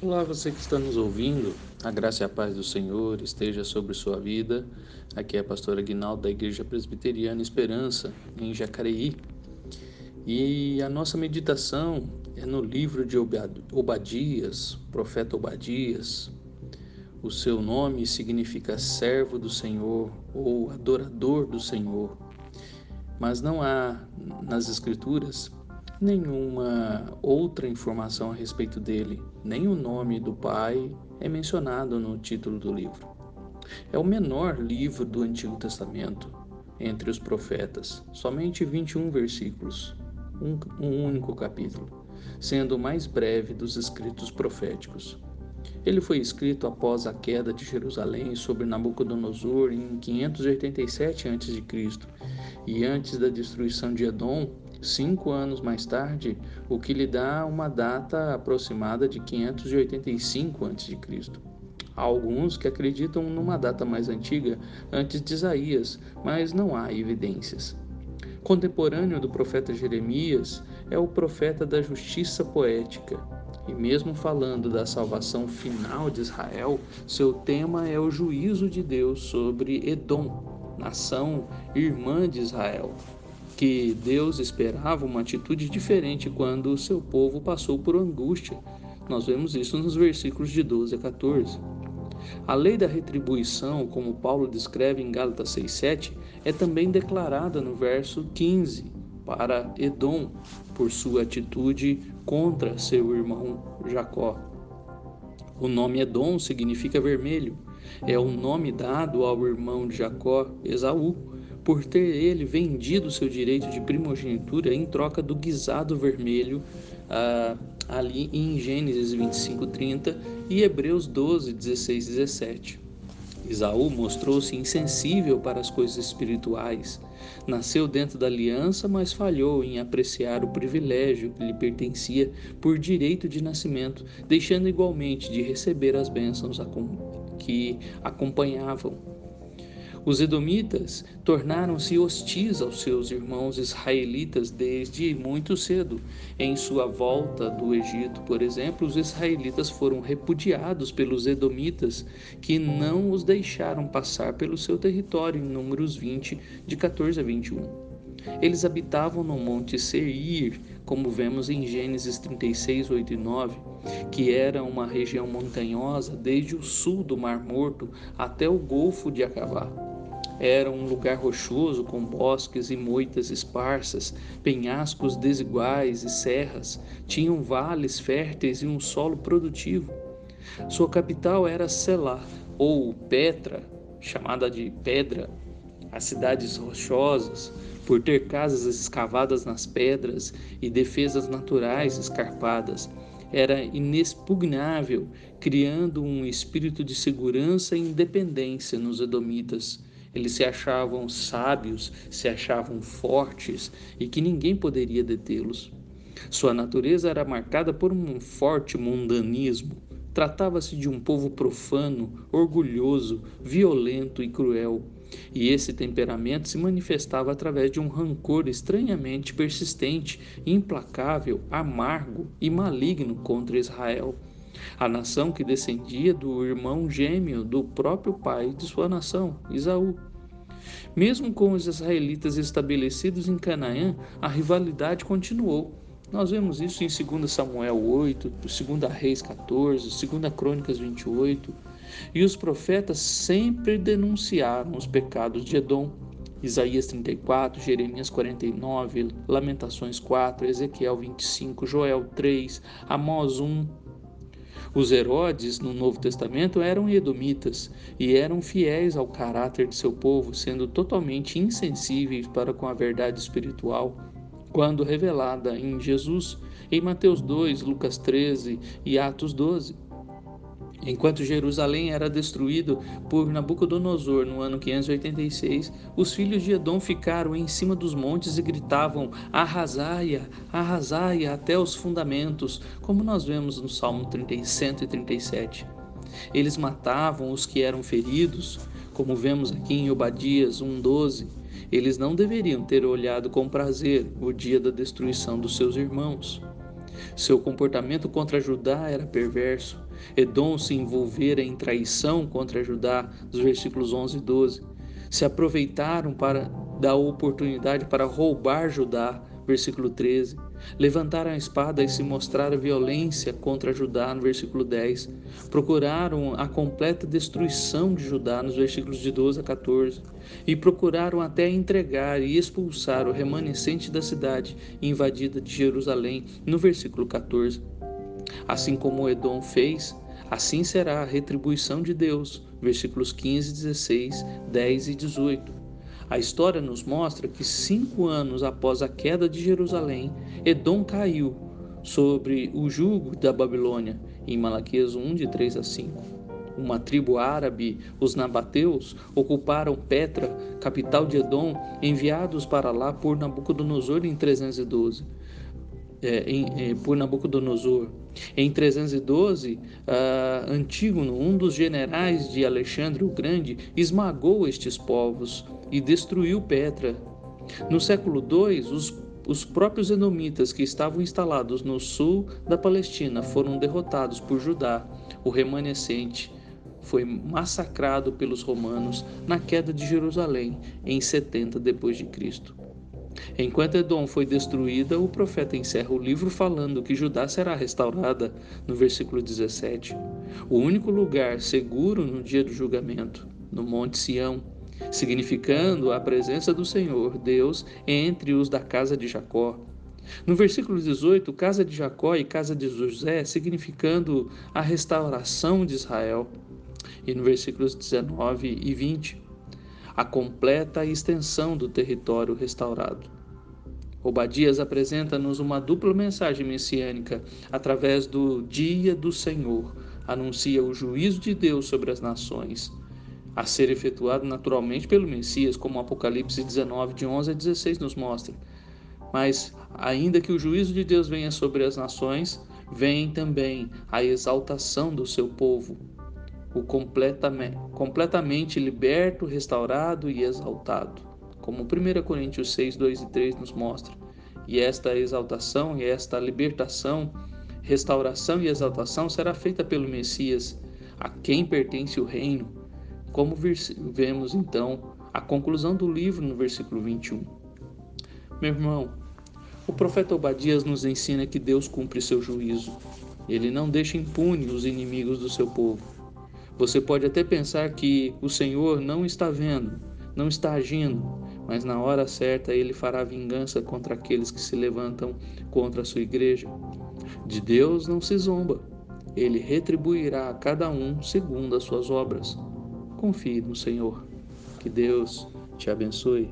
Olá, você que está nos ouvindo, a graça e a paz do Senhor esteja sobre sua vida. Aqui é a pastora Guinaldo da Igreja Presbiteriana Esperança, em Jacareí. E a nossa meditação é no livro de Obadias, profeta Obadias. O seu nome significa servo do Senhor ou adorador do Senhor. Mas não há nas Escrituras nenhuma outra informação a respeito dele, nem o nome do pai é mencionado no título do livro. É o menor livro do Antigo Testamento entre os profetas, somente 21 versículos, um, um único capítulo, sendo o mais breve dos escritos proféticos. Ele foi escrito após a queda de Jerusalém sobre Nabucodonosor em 587 a.C. e antes da destruição de Edom cinco anos mais tarde, o que lhe dá uma data aproximada de 585 a.C. Há alguns que acreditam numa data mais antiga, antes de Isaías, mas não há evidências. Contemporâneo do profeta Jeremias, é o profeta da justiça poética. E mesmo falando da salvação final de Israel, seu tema é o juízo de Deus sobre Edom, nação irmã de Israel que Deus esperava uma atitude diferente quando o seu povo passou por angústia. Nós vemos isso nos versículos de 12 a 14. A lei da retribuição, como Paulo descreve em Gálatas 6,7, é também declarada no verso 15 para Edom por sua atitude contra seu irmão Jacó. O nome Edom significa vermelho. É o nome dado ao irmão de Jacó, Esaú, por ter ele vendido seu direito de primogenitura em troca do guisado vermelho ah, ali em Gênesis 25:30 e Hebreus 12, 16 17. Isaú mostrou-se insensível para as coisas espirituais. Nasceu dentro da aliança, mas falhou em apreciar o privilégio que lhe pertencia por direito de nascimento, deixando igualmente de receber as bênçãos que acompanhavam os edomitas tornaram-se hostis aos seus irmãos israelitas desde muito cedo. Em sua volta do Egito, por exemplo, os israelitas foram repudiados pelos edomitas, que não os deixaram passar pelo seu território, em Números 20, de 14 a 21. Eles habitavam no Monte Seir, como vemos em Gênesis 36, 8 e 9, que era uma região montanhosa desde o sul do Mar Morto até o Golfo de Acabá. Era um lugar rochoso com bosques e moitas esparsas, penhascos desiguais e serras, tinham vales férteis e um solo produtivo. Sua capital era Selá, ou Petra, chamada de Pedra. As cidades rochosas, por ter casas escavadas nas pedras e defesas naturais escarpadas, era inexpugnável, criando um espírito de segurança e independência nos edomitas. Eles se achavam sábios, se achavam fortes e que ninguém poderia detê-los. Sua natureza era marcada por um forte mundanismo. Tratava-se de um povo profano, orgulhoso, violento e cruel. E esse temperamento se manifestava através de um rancor estranhamente persistente, implacável, amargo e maligno contra Israel, a nação que descendia do irmão gêmeo do próprio pai de sua nação, Isaú. Mesmo com os israelitas estabelecidos em Canaã, a rivalidade continuou. Nós vemos isso em 2 Samuel 8, 2 Reis 14, 2 Crônicas 28. E os profetas sempre denunciaram os pecados de Edom. Isaías 34, Jeremias 49, Lamentações 4, Ezequiel 25, Joel 3, Amós 1, os Herodes, no Novo Testamento, eram edomitas e eram fiéis ao caráter de seu povo, sendo totalmente insensíveis para com a verdade espiritual, quando revelada em Jesus, em Mateus 2, Lucas 13 e Atos 12. Enquanto Jerusalém era destruído por Nabucodonosor no ano 586, os filhos de Edom ficaram em cima dos montes e gritavam: Arrasai-a, arrasai-a até os fundamentos, como nós vemos no Salmo 137. Eles matavam os que eram feridos, como vemos aqui em Obadias 1:12. Eles não deveriam ter olhado com prazer o dia da destruição dos seus irmãos. Seu comportamento contra Judá era perverso Edom se envolvera em traição contra Judá, dos versículos 11 e 12. Se aproveitaram para da oportunidade para roubar Judá, versículo 13. Levantaram a espada e se mostraram violência contra Judá, no versículo 10. Procuraram a completa destruição de Judá, nos versículos de 12 a 14. E procuraram até entregar e expulsar o remanescente da cidade invadida de Jerusalém, no versículo 14. Assim como Edom fez, assim será a retribuição de Deus, versículos 15, 16, 10 e 18. A história nos mostra que cinco anos após a queda de Jerusalém, Edom caiu sobre o jugo da Babilônia, em Malaquias 1, de 3 a 5. Uma tribo árabe, os nabateus, ocuparam Petra, capital de Edom, enviados para lá por Nabucodonosor em 312 é, é, por Nabucodonosor. Em 312, uh, Antígono, um dos generais de Alexandre o Grande, esmagou estes povos e destruiu Petra. No século II, os, os próprios edomitas que estavam instalados no sul da Palestina foram derrotados por Judá, o remanescente foi massacrado pelos romanos na queda de Jerusalém em 70 depois de Cristo. Enquanto Edom foi destruída, o profeta encerra o livro falando que Judá será restaurada, no versículo 17. O único lugar seguro no dia do julgamento, no Monte Sião, significando a presença do Senhor, Deus, entre os da casa de Jacó. No versículo 18, casa de Jacó e casa de José, significando a restauração de Israel. E no versículos 19 e 20, a completa extensão do território restaurado. Obadias apresenta-nos uma dupla mensagem messiânica através do dia do Senhor. Anuncia o juízo de Deus sobre as nações, a ser efetuado naturalmente pelo Messias, como Apocalipse 19, de 11 a 16 nos mostra. Mas, ainda que o juízo de Deus venha sobre as nações, vem também a exaltação do seu povo, o completamente, completamente liberto, restaurado e exaltado, como 1 Coríntios 6, 2 e 3 nos mostra. E esta exaltação e esta libertação, restauração e exaltação será feita pelo Messias, a quem pertence o reino, como vemos então a conclusão do livro no versículo 21. Meu irmão, o profeta Obadias nos ensina que Deus cumpre seu juízo. Ele não deixa impune os inimigos do seu povo. Você pode até pensar que o Senhor não está vendo, não está agindo, mas na hora certa ele fará vingança contra aqueles que se levantam contra a sua igreja. De Deus não se zomba, ele retribuirá a cada um segundo as suas obras. Confie no Senhor. Que Deus te abençoe.